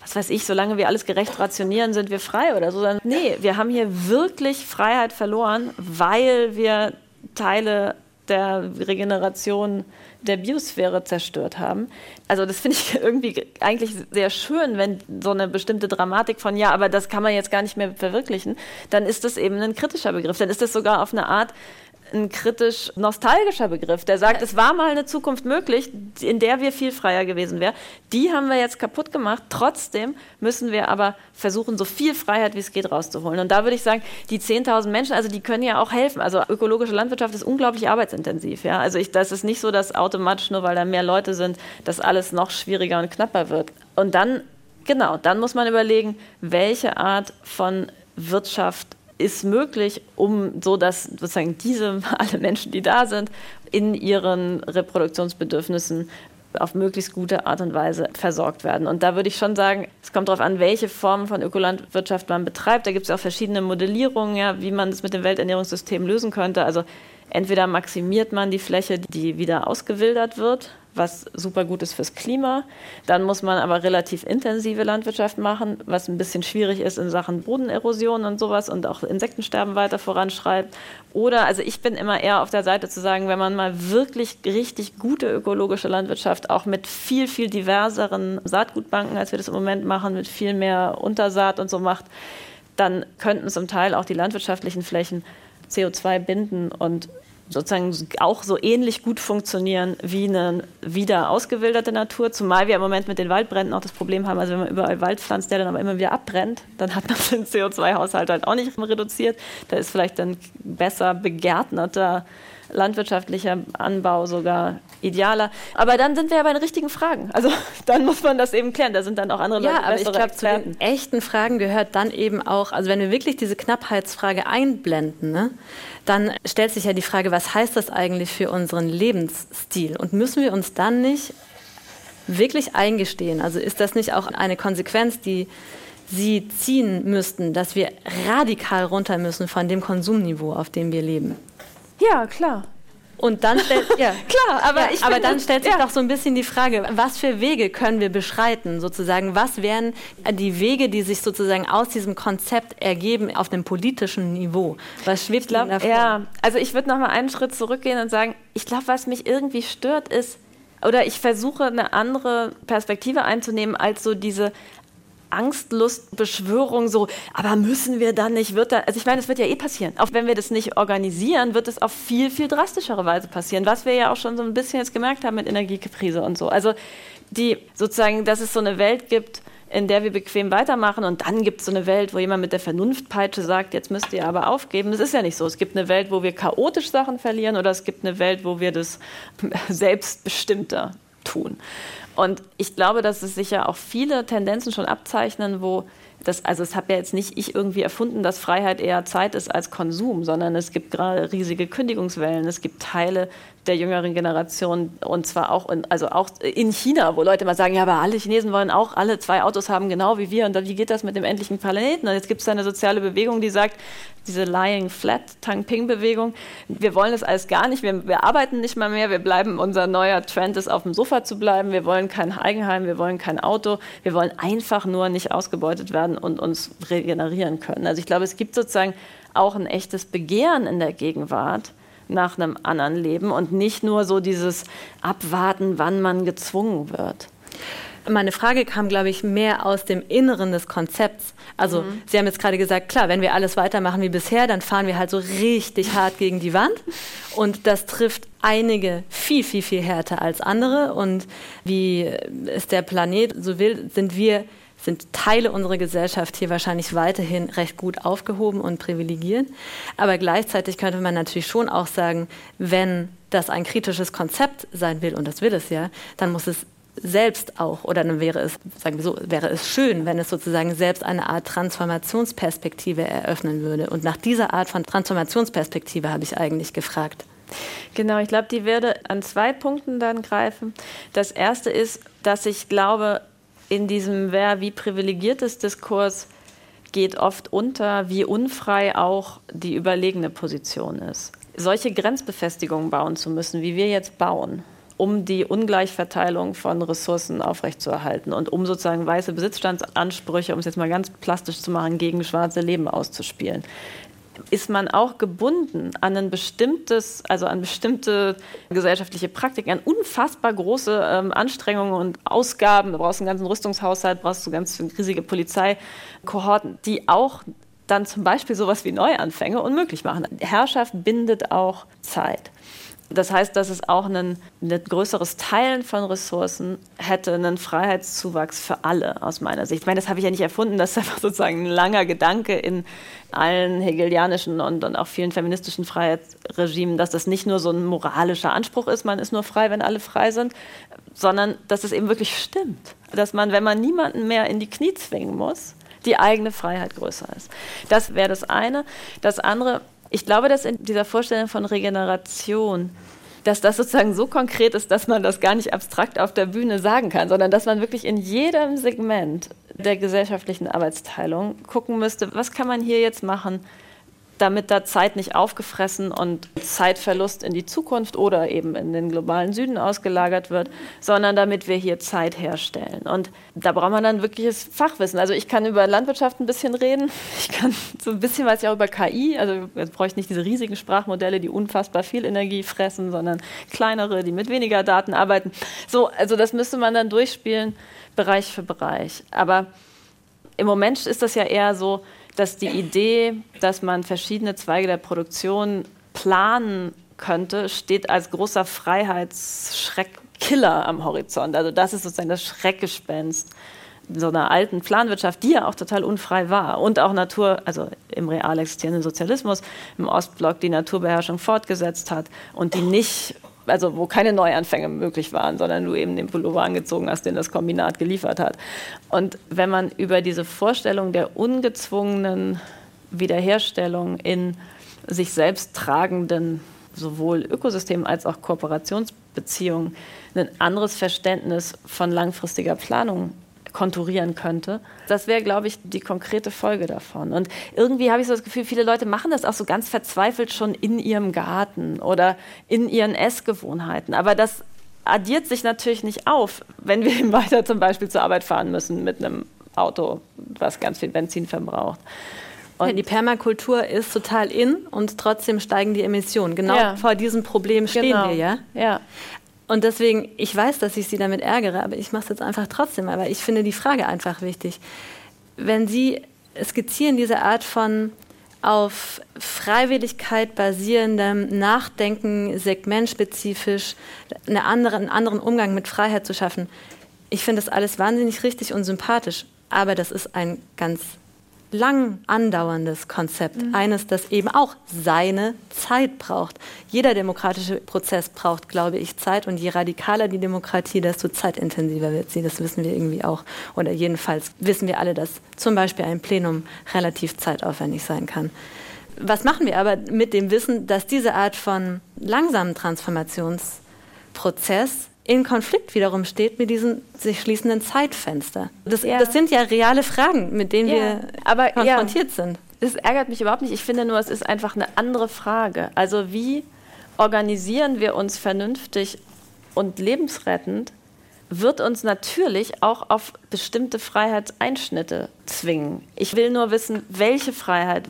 was weiß ich, solange wir alles gerecht rationieren, sind wir frei oder so. Nee, wir haben hier wirklich Freiheit verloren, weil wir Teile der Regeneration der Biosphäre zerstört haben. Also das finde ich irgendwie eigentlich sehr schön, wenn so eine bestimmte Dramatik von ja, aber das kann man jetzt gar nicht mehr verwirklichen, dann ist das eben ein kritischer Begriff. Dann ist das sogar auf eine Art ein kritisch nostalgischer Begriff, der sagt, es war mal eine Zukunft möglich, in der wir viel freier gewesen wären. Die haben wir jetzt kaputt gemacht. Trotzdem müssen wir aber versuchen, so viel Freiheit wie es geht rauszuholen. Und da würde ich sagen, die 10.000 Menschen, also die können ja auch helfen. Also ökologische Landwirtschaft ist unglaublich arbeitsintensiv. Ja? Also ich, das ist nicht so, dass automatisch nur, weil da mehr Leute sind, das alles noch schwieriger und knapper wird. Und dann, genau, dann muss man überlegen, welche Art von Wirtschaft ist möglich, um so dass sozusagen diese alle Menschen, die da sind, in ihren Reproduktionsbedürfnissen auf möglichst gute Art und Weise versorgt werden. Und da würde ich schon sagen, es kommt darauf an, welche Form von Ökolandwirtschaft man betreibt. Da gibt es auch verschiedene Modellierungen, ja, wie man das mit dem Welternährungssystem lösen könnte. Also entweder maximiert man die Fläche, die wieder ausgewildert wird, was super gut ist fürs Klima. Dann muss man aber relativ intensive Landwirtschaft machen, was ein bisschen schwierig ist in Sachen Bodenerosion und sowas und auch Insektensterben weiter voranschreibt. Oder, also ich bin immer eher auf der Seite zu sagen, wenn man mal wirklich richtig gute ökologische Landwirtschaft auch mit viel, viel diverseren Saatgutbanken, als wir das im Moment machen, mit viel mehr Untersaat und so macht, dann könnten zum Teil auch die landwirtschaftlichen Flächen CO2 binden und sozusagen auch so ähnlich gut funktionieren wie eine wieder ausgewilderte Natur, zumal wir im Moment mit den Waldbränden auch das Problem haben, also wenn man überall Wald pflanzt, der dann aber immer wieder abbrennt, dann hat man den CO2-Haushalt halt auch nicht reduziert. Da ist vielleicht dann besser begärtnerter landwirtschaftlicher Anbau sogar idealer. Aber dann sind wir ja bei den richtigen Fragen. Also dann muss man das eben klären. Da sind dann auch andere ja, Leute aber ich glaube, zu den echten Fragen gehört dann eben auch, also wenn wir wirklich diese Knappheitsfrage einblenden, ne, dann stellt sich ja die Frage, was heißt das eigentlich für unseren Lebensstil? Und müssen wir uns dann nicht wirklich eingestehen? Also ist das nicht auch eine Konsequenz, die Sie ziehen müssten, dass wir radikal runter müssen von dem Konsumniveau, auf dem wir leben? Ja, klar. Und dann stellt, ja, klar, aber, ja, aber dann stellt sich ja. doch so ein bisschen die Frage, was für Wege können wir beschreiten, sozusagen? Was wären die Wege, die sich sozusagen aus diesem Konzept ergeben auf dem politischen Niveau? Was schwebt glaub, davor? Ja, also ich würde noch mal einen Schritt zurückgehen und sagen, ich glaube, was mich irgendwie stört, ist, oder ich versuche eine andere Perspektive einzunehmen als so diese Angstlustbeschwörung so, aber müssen wir dann nicht, wird da, also ich meine, es wird ja eh passieren. Auch wenn wir das nicht organisieren, wird es auf viel, viel drastischere Weise passieren, was wir ja auch schon so ein bisschen jetzt gemerkt haben mit Energiekrise und so. Also die sozusagen, dass es so eine Welt gibt, in der wir bequem weitermachen und dann gibt es so eine Welt, wo jemand mit der Vernunftpeitsche sagt, jetzt müsst ihr aber aufgeben. Das ist ja nicht so. Es gibt eine Welt, wo wir chaotisch Sachen verlieren oder es gibt eine Welt, wo wir das selbstbestimmter tun. Und ich glaube, dass es sicher auch viele Tendenzen schon abzeichnen, wo das, also es habe ja jetzt nicht ich irgendwie erfunden, dass Freiheit eher Zeit ist als Konsum, sondern es gibt gerade riesige Kündigungswellen. Es gibt Teile der jüngeren Generation und zwar auch in, also auch in China, wo Leute mal sagen, ja, aber alle Chinesen wollen auch alle zwei Autos haben, genau wie wir. Und wie geht das mit dem endlichen Planeten? Und jetzt gibt es eine soziale Bewegung, die sagt, diese Lying Flat Tang Ping Bewegung, wir wollen das alles gar nicht, wir, wir arbeiten nicht mal mehr, wir bleiben, unser neuer Trend ist, auf dem Sofa zu bleiben, wir wollen kein Eigenheim, wir wollen kein Auto, wir wollen einfach nur nicht ausgebeutet werden und uns regenerieren können. Also ich glaube, es gibt sozusagen auch ein echtes Begehren in der Gegenwart, nach einem anderen Leben und nicht nur so dieses Abwarten, wann man gezwungen wird. Meine Frage kam, glaube ich, mehr aus dem Inneren des Konzepts. Also, mhm. Sie haben jetzt gerade gesagt, klar, wenn wir alles weitermachen wie bisher, dann fahren wir halt so richtig hart gegen die Wand. Und das trifft einige viel, viel, viel härter als andere. Und wie es der Planet so will, sind wir sind Teile unserer Gesellschaft hier wahrscheinlich weiterhin recht gut aufgehoben und privilegiert. Aber gleichzeitig könnte man natürlich schon auch sagen, wenn das ein kritisches Konzept sein will, und das will es ja, dann muss es selbst auch, oder dann wäre es, sagen wir so, wäre es schön, wenn es sozusagen selbst eine Art Transformationsperspektive eröffnen würde. Und nach dieser Art von Transformationsperspektive habe ich eigentlich gefragt. Genau, ich glaube, die werde an zwei Punkten dann greifen. Das erste ist, dass ich glaube, in diesem Wer wie privilegiertes Diskurs geht oft unter, wie unfrei auch die überlegene Position ist. Solche Grenzbefestigungen bauen zu müssen, wie wir jetzt bauen, um die Ungleichverteilung von Ressourcen aufrechtzuerhalten und um sozusagen weiße Besitzstandsansprüche, um es jetzt mal ganz plastisch zu machen, gegen schwarze Leben auszuspielen ist man auch gebunden an ein bestimmtes, also an bestimmte gesellschaftliche Praktiken, an unfassbar große ähm, Anstrengungen und Ausgaben. Du brauchst einen ganzen Rüstungshaushalt, brauchst du ganz riesige Polizeikohorten, die auch dann zum Beispiel sowas wie Neuanfänge unmöglich machen. Herrschaft bindet auch Zeit. Das heißt, dass es auch ein, größeres Teilen von Ressourcen hätte, einen Freiheitszuwachs für alle aus meiner Sicht. Ich meine, das habe ich ja nicht erfunden, das ist einfach sozusagen ein langer Gedanke in allen hegelianischen und, und auch vielen feministischen Freiheitsregimen, dass das nicht nur so ein moralischer Anspruch ist, man ist nur frei, wenn alle frei sind, sondern dass es eben wirklich stimmt. Dass man, wenn man niemanden mehr in die Knie zwingen muss, die eigene Freiheit größer ist. Das wäre das eine. Das andere, ich glaube, dass in dieser Vorstellung von Regeneration, dass das sozusagen so konkret ist, dass man das gar nicht abstrakt auf der Bühne sagen kann, sondern dass man wirklich in jedem Segment der gesellschaftlichen Arbeitsteilung gucken müsste, was kann man hier jetzt machen, damit da Zeit nicht aufgefressen und Zeitverlust in die Zukunft oder eben in den globalen Süden ausgelagert wird, sondern damit wir hier Zeit herstellen. Und da braucht man dann wirkliches Fachwissen. Also ich kann über Landwirtschaft ein bisschen reden, ich kann so ein bisschen was ja auch über KI, also jetzt brauche ich nicht diese riesigen Sprachmodelle, die unfassbar viel Energie fressen, sondern kleinere, die mit weniger Daten arbeiten. So, also das müsste man dann durchspielen, Bereich für Bereich. Aber im Moment ist das ja eher so, dass die Idee, dass man verschiedene Zweige der Produktion planen könnte, steht als großer Freiheitsschreckkiller am Horizont. Also das ist sozusagen das Schreckgespenst so einer alten Planwirtschaft, die ja auch total unfrei war und auch Natur, also im real existierenden Sozialismus im Ostblock die Naturbeherrschung fortgesetzt hat und die nicht also wo keine Neuanfänge möglich waren, sondern du eben den Pullover angezogen hast, den das Kombinat geliefert hat. Und wenn man über diese Vorstellung der ungezwungenen Wiederherstellung in sich selbst tragenden sowohl Ökosystemen als auch Kooperationsbeziehungen ein anderes Verständnis von langfristiger Planung konturieren könnte. Das wäre, glaube ich, die konkrete Folge davon. Und irgendwie habe ich so das Gefühl, viele Leute machen das auch so ganz verzweifelt schon in ihrem Garten oder in ihren Essgewohnheiten. Aber das addiert sich natürlich nicht auf, wenn wir eben weiter zum Beispiel zur Arbeit fahren müssen mit einem Auto, was ganz viel Benzin verbraucht. Und ja, die Permakultur ist total in und trotzdem steigen die Emissionen. Genau ja. vor diesem Problem stehen genau. wir ja. ja. Und deswegen, ich weiß, dass ich Sie damit ärgere, aber ich mache es jetzt einfach trotzdem, weil ich finde die Frage einfach wichtig. Wenn Sie skizzieren diese Art von auf Freiwilligkeit basierendem Nachdenken, segmentspezifisch, eine andere, einen anderen Umgang mit Freiheit zu schaffen, ich finde das alles wahnsinnig richtig und sympathisch, aber das ist ein ganz lang andauerndes Konzept. Mhm. Eines, das eben auch seine Zeit braucht. Jeder demokratische Prozess braucht, glaube ich, Zeit. Und je radikaler die Demokratie, desto zeitintensiver wird sie. Das wissen wir irgendwie auch. Oder jedenfalls wissen wir alle, dass zum Beispiel ein Plenum relativ zeitaufwendig sein kann. Was machen wir aber mit dem Wissen, dass diese Art von langsamen Transformationsprozess in Konflikt wiederum steht mit diesem sich schließenden Zeitfenster. Das, ja. das sind ja reale Fragen, mit denen ja. wir Aber, konfrontiert ja. sind. Das ärgert mich überhaupt nicht. Ich finde nur, es ist einfach eine andere Frage. Also wie organisieren wir uns vernünftig und lebensrettend, wird uns natürlich auch auf bestimmte Freiheitseinschnitte zwingen. Ich will nur wissen, welche Freiheit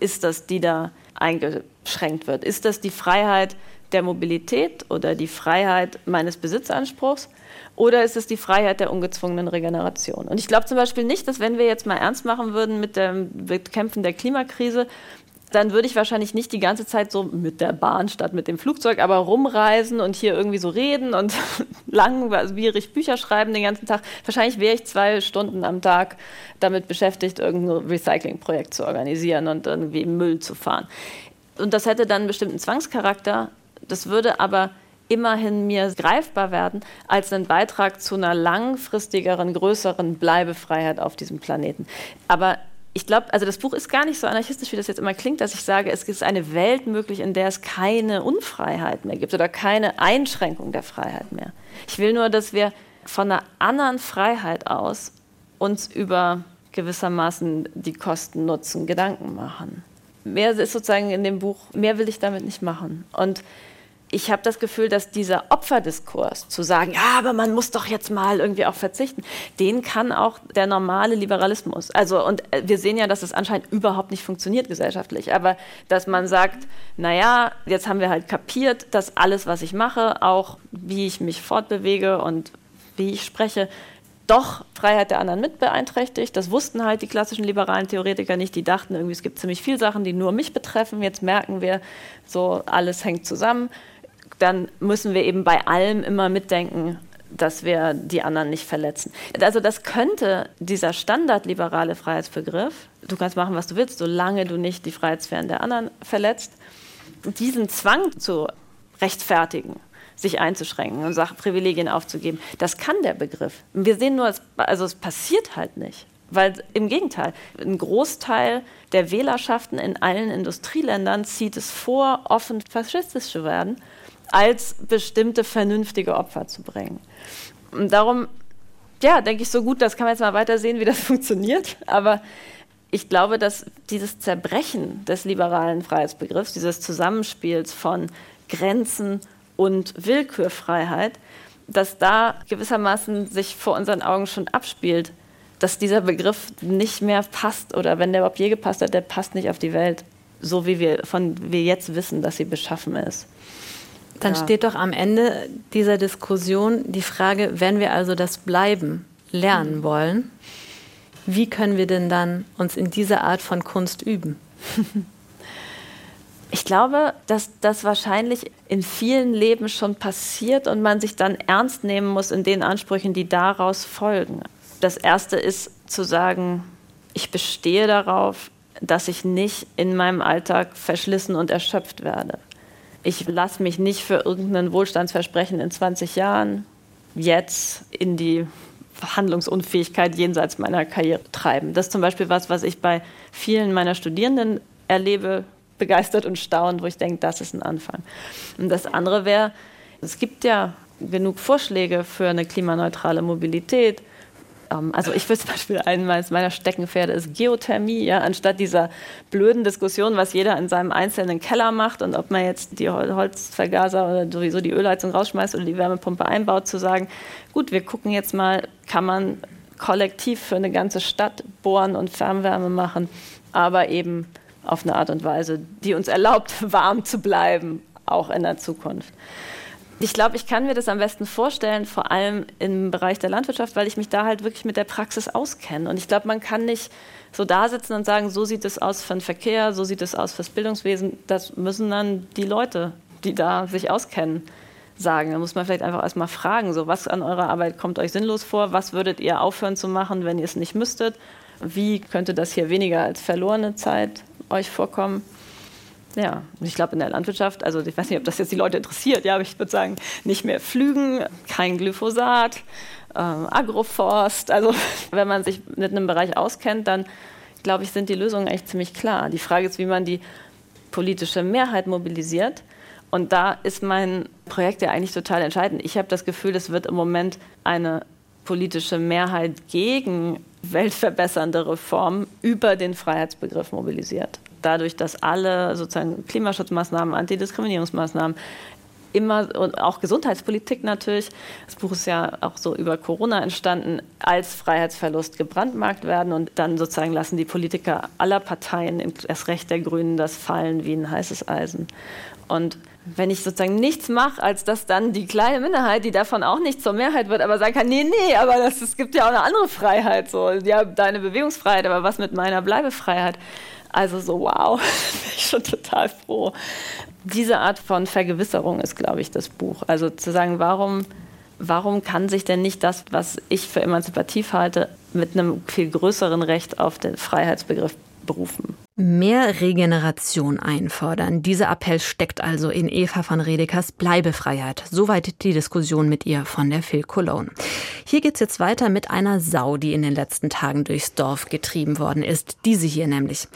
ist das, die da eingeschränkt wird? Ist das die Freiheit, der Mobilität oder die Freiheit meines Besitzanspruchs oder ist es die Freiheit der ungezwungenen Regeneration? Und ich glaube zum Beispiel nicht, dass wenn wir jetzt mal ernst machen würden mit dem Bekämpfen der Klimakrise, dann würde ich wahrscheinlich nicht die ganze Zeit so mit der Bahn statt mit dem Flugzeug, aber rumreisen und hier irgendwie so reden und langwierig Bücher schreiben den ganzen Tag. Wahrscheinlich wäre ich zwei Stunden am Tag damit beschäftigt, irgendein Recyclingprojekt zu organisieren und irgendwie Müll zu fahren. Und das hätte dann einen bestimmten Zwangscharakter, das würde aber immerhin mir greifbar werden als ein Beitrag zu einer langfristigeren, größeren Bleibefreiheit auf diesem Planeten. Aber ich glaube, also das Buch ist gar nicht so anarchistisch, wie das jetzt immer klingt, dass ich sage, es ist eine Welt möglich, in der es keine Unfreiheit mehr gibt oder keine Einschränkung der Freiheit mehr. Ich will nur, dass wir von einer anderen Freiheit aus uns über gewissermaßen die Kosten nutzen, Gedanken machen. Mehr ist sozusagen in dem Buch, mehr will ich damit nicht machen. Und ich habe das Gefühl, dass dieser Opferdiskurs zu sagen, ja, aber man muss doch jetzt mal irgendwie auch verzichten, den kann auch der normale Liberalismus. Also und äh, wir sehen ja, dass es anscheinend überhaupt nicht funktioniert gesellschaftlich, aber dass man sagt, naja, jetzt haben wir halt kapiert, dass alles, was ich mache, auch wie ich mich fortbewege und wie ich spreche, doch Freiheit der anderen mit beeinträchtigt. Das wussten halt die klassischen liberalen Theoretiker nicht. Die dachten irgendwie, es gibt ziemlich viele Sachen, die nur mich betreffen. Jetzt merken wir, so alles hängt zusammen dann müssen wir eben bei allem immer mitdenken, dass wir die anderen nicht verletzen. Also das könnte dieser standardliberale Freiheitsbegriff, du kannst machen, was du willst, solange du nicht die Freiheitssphären der anderen verletzt, diesen Zwang zu rechtfertigen, sich einzuschränken und Sachen, Privilegien aufzugeben, das kann der Begriff. Wir sehen nur, also es passiert halt nicht. Weil im Gegenteil, ein Großteil der Wählerschaften in allen Industrieländern zieht es vor, offen faschistisch zu werden als bestimmte vernünftige Opfer zu bringen. Und darum, ja, denke ich so gut, das kann man jetzt mal weiter sehen, wie das funktioniert. Aber ich glaube, dass dieses Zerbrechen des liberalen Freiheitsbegriffs, dieses Zusammenspiels von Grenzen und Willkürfreiheit, dass da gewissermaßen sich vor unseren Augen schon abspielt, dass dieser Begriff nicht mehr passt oder wenn der überhaupt je gepasst hat, der passt nicht auf die Welt, so wie wir von wir jetzt wissen, dass sie beschaffen ist. Dann ja. steht doch am Ende dieser Diskussion die Frage, wenn wir also das Bleiben lernen mhm. wollen, wie können wir denn dann uns in dieser Art von Kunst üben? Ich glaube, dass das wahrscheinlich in vielen Leben schon passiert und man sich dann ernst nehmen muss in den Ansprüchen, die daraus folgen. Das Erste ist zu sagen, ich bestehe darauf, dass ich nicht in meinem Alltag verschlissen und erschöpft werde ich lasse mich nicht für irgendein Wohlstandsversprechen in 20 Jahren jetzt in die Handlungsunfähigkeit jenseits meiner Karriere treiben. Das ist zum Beispiel was, was ich bei vielen meiner Studierenden erlebe, begeistert und staunend, wo ich denke, das ist ein Anfang. Und das andere wäre, es gibt ja genug Vorschläge für eine klimaneutrale Mobilität. Ähm, also ich will zum Beispiel eines meiner Steckenpferde ist Geothermie, ja, anstatt dieser blöden Diskussion, was jeder in seinem einzelnen Keller macht und ob man jetzt die Holzvergaser oder sowieso die Ölheizung rausschmeißt oder die Wärmepumpe einbaut, zu sagen, gut, wir gucken jetzt mal, kann man kollektiv für eine ganze Stadt bohren und Fernwärme machen, aber eben auf eine Art und Weise, die uns erlaubt, warm zu bleiben, auch in der Zukunft. Ich glaube, ich kann mir das am besten vorstellen, vor allem im Bereich der Landwirtschaft, weil ich mich da halt wirklich mit der Praxis auskenne. Und ich glaube, man kann nicht so da sitzen und sagen, so sieht es aus für den Verkehr, so sieht es aus fürs Bildungswesen. Das müssen dann die Leute, die da sich auskennen, sagen. Da muss man vielleicht einfach erstmal fragen, so was an eurer Arbeit kommt euch sinnlos vor, was würdet ihr aufhören zu machen, wenn ihr es nicht müsstet? Wie könnte das hier weniger als verlorene Zeit euch vorkommen? Ja, ich glaube in der Landwirtschaft, also ich weiß nicht, ob das jetzt die Leute interessiert, ja, aber ich würde sagen, nicht mehr Flügen, kein Glyphosat, ähm, Agroforst. Also wenn man sich mit einem Bereich auskennt, dann glaube ich, sind die Lösungen eigentlich ziemlich klar. Die Frage ist, wie man die politische Mehrheit mobilisiert. Und da ist mein Projekt ja eigentlich total entscheidend. Ich habe das Gefühl, es wird im Moment eine politische Mehrheit gegen weltverbessernde Reformen über den Freiheitsbegriff mobilisiert dadurch, dass alle sozusagen Klimaschutzmaßnahmen, Antidiskriminierungsmaßnahmen, immer und auch Gesundheitspolitik natürlich. Das Buch ist ja auch so über Corona entstanden, als Freiheitsverlust gebrandmarkt werden und dann sozusagen lassen die Politiker aller Parteien, erst Recht der Grünen, das fallen wie ein heißes Eisen. Und wenn ich sozusagen nichts mache, als dass dann die kleine Minderheit, die davon auch nicht zur Mehrheit wird, aber sagen kann, nee, nee, aber es gibt ja auch eine andere Freiheit, so, ja, deine Bewegungsfreiheit, aber was mit meiner Bleibefreiheit? Also so, wow, bin ich schon total froh. Diese Art von Vergewisserung ist, glaube ich, das Buch. Also zu sagen, warum, warum kann sich denn nicht das, was ich für emanzipativ halte, mit einem viel größeren Recht auf den Freiheitsbegriff berufen? Mehr Regeneration einfordern. Dieser Appell steckt also in Eva von Redekers Bleibefreiheit. Soweit die Diskussion mit ihr von der Phil Cologne. Hier geht's jetzt weiter mit einer Sau, die in den letzten Tagen durchs Dorf getrieben worden ist. Diese hier nämlich.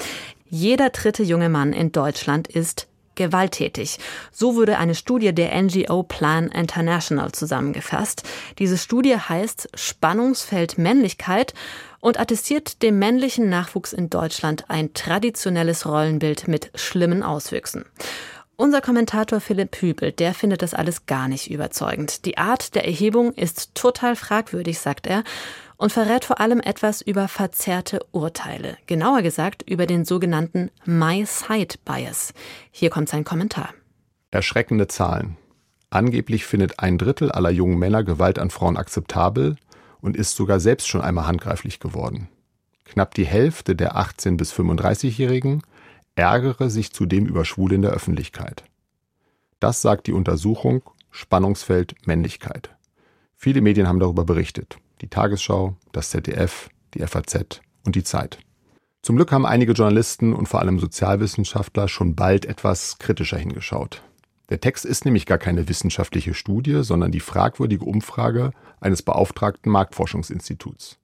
Jeder dritte junge Mann in Deutschland ist gewalttätig. So wurde eine Studie der NGO Plan International zusammengefasst. Diese Studie heißt Spannungsfeld Männlichkeit und attestiert dem männlichen Nachwuchs in Deutschland ein traditionelles Rollenbild mit schlimmen Auswüchsen. Unser Kommentator Philipp Hübel, der findet das alles gar nicht überzeugend. Die Art der Erhebung ist total fragwürdig, sagt er, und verrät vor allem etwas über verzerrte Urteile. Genauer gesagt über den sogenannten My Side Bias. Hier kommt sein Kommentar. Erschreckende Zahlen. Angeblich findet ein Drittel aller jungen Männer Gewalt an Frauen akzeptabel, und ist sogar selbst schon einmal handgreiflich geworden. Knapp die Hälfte der 18- bis 35-Jährigen ärgere sich zudem über Schwule in der Öffentlichkeit. Das sagt die Untersuchung Spannungsfeld Männlichkeit. Viele Medien haben darüber berichtet. Die Tagesschau, das ZDF, die FAZ und die Zeit. Zum Glück haben einige Journalisten und vor allem Sozialwissenschaftler schon bald etwas kritischer hingeschaut. Der Text ist nämlich gar keine wissenschaftliche Studie, sondern die fragwürdige Umfrage eines beauftragten Marktforschungsinstituts.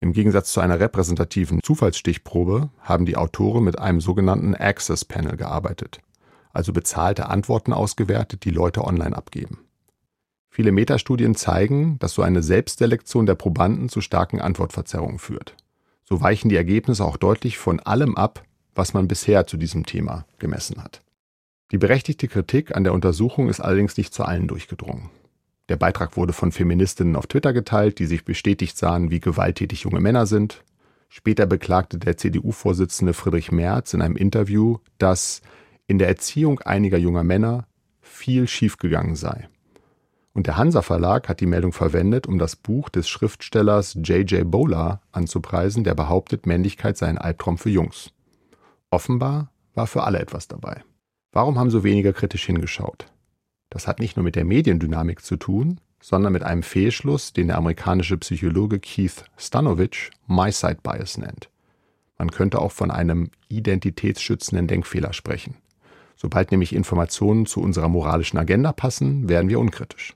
Im Gegensatz zu einer repräsentativen Zufallsstichprobe haben die Autoren mit einem sogenannten Access Panel gearbeitet, also bezahlte Antworten ausgewertet, die Leute online abgeben. Viele Metastudien zeigen, dass so eine Selbstselektion der Probanden zu starken Antwortverzerrungen führt. So weichen die Ergebnisse auch deutlich von allem ab, was man bisher zu diesem Thema gemessen hat. Die berechtigte Kritik an der Untersuchung ist allerdings nicht zu allen durchgedrungen. Der Beitrag wurde von Feministinnen auf Twitter geteilt, die sich bestätigt sahen, wie gewalttätig junge Männer sind. Später beklagte der CDU-Vorsitzende Friedrich Merz in einem Interview, dass in der Erziehung einiger junger Männer viel schiefgegangen sei. Und der Hansa Verlag hat die Meldung verwendet, um das Buch des Schriftstellers J.J. Bowler anzupreisen, der behauptet, Männlichkeit sei ein Albtraum für Jungs. Offenbar war für alle etwas dabei. Warum haben so weniger kritisch hingeschaut? Das hat nicht nur mit der Mediendynamik zu tun, sondern mit einem Fehlschluss, den der amerikanische Psychologe Keith Stanovich My-Side Bias nennt. Man könnte auch von einem identitätsschützenden Denkfehler sprechen. Sobald nämlich Informationen zu unserer moralischen Agenda passen, werden wir unkritisch.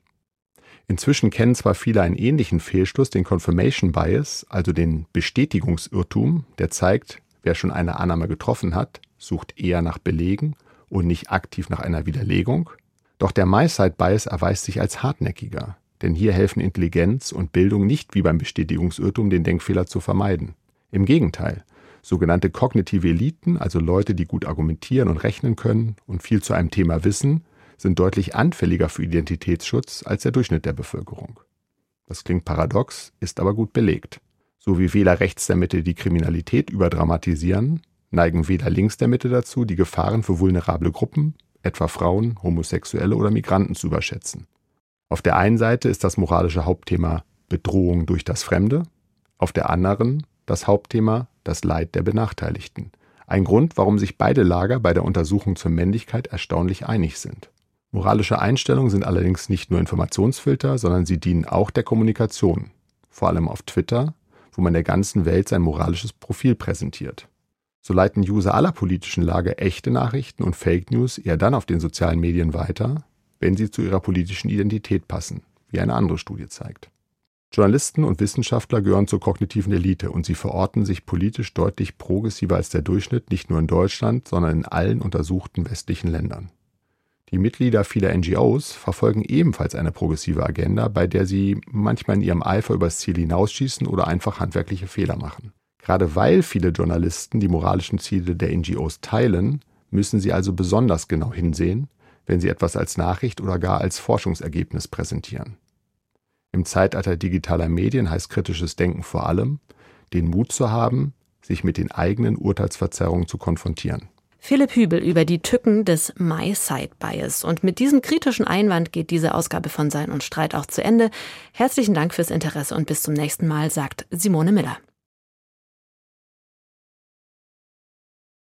Inzwischen kennen zwar viele einen ähnlichen Fehlschluss, den Confirmation Bias, also den Bestätigungsirrtum, der zeigt, wer schon eine Annahme getroffen hat, sucht eher nach Belegen und nicht aktiv nach einer Widerlegung. Doch der My-Side Bias erweist sich als hartnäckiger. Denn hier helfen Intelligenz und Bildung nicht wie beim Bestätigungsirrtum den Denkfehler zu vermeiden. Im Gegenteil, sogenannte kognitive Eliten, also Leute, die gut argumentieren und rechnen können und viel zu einem Thema wissen, sind deutlich anfälliger für Identitätsschutz als der Durchschnitt der Bevölkerung. Das klingt paradox, ist aber gut belegt. So wie Wähler rechts der Mitte die Kriminalität überdramatisieren, neigen Wähler links der Mitte dazu, die Gefahren für vulnerable Gruppen, etwa Frauen, Homosexuelle oder Migranten zu überschätzen. Auf der einen Seite ist das moralische Hauptthema Bedrohung durch das Fremde, auf der anderen das Hauptthema das Leid der Benachteiligten. Ein Grund, warum sich beide Lager bei der Untersuchung zur Männlichkeit erstaunlich einig sind. Moralische Einstellungen sind allerdings nicht nur Informationsfilter, sondern sie dienen auch der Kommunikation, vor allem auf Twitter, wo man der ganzen Welt sein moralisches Profil präsentiert. So leiten User aller politischen Lager echte Nachrichten und Fake News eher dann auf den sozialen Medien weiter, wenn sie zu ihrer politischen Identität passen, wie eine andere Studie zeigt. Journalisten und Wissenschaftler gehören zur kognitiven Elite und sie verorten sich politisch deutlich progressiver als der Durchschnitt nicht nur in Deutschland, sondern in allen untersuchten westlichen Ländern. Die Mitglieder vieler NGOs verfolgen ebenfalls eine progressive Agenda, bei der sie manchmal in ihrem Eifer übers Ziel hinausschießen oder einfach handwerkliche Fehler machen. Gerade weil viele Journalisten die moralischen Ziele der NGOs teilen, müssen sie also besonders genau hinsehen, wenn sie etwas als Nachricht oder gar als Forschungsergebnis präsentieren. Im Zeitalter digitaler Medien heißt kritisches Denken vor allem, den Mut zu haben, sich mit den eigenen Urteilsverzerrungen zu konfrontieren. Philipp Hübel über die Tücken des My-Side-Bias. Und mit diesem kritischen Einwand geht diese Ausgabe von Sein und Streit auch zu Ende. Herzlichen Dank fürs Interesse und bis zum nächsten Mal, sagt Simone Miller.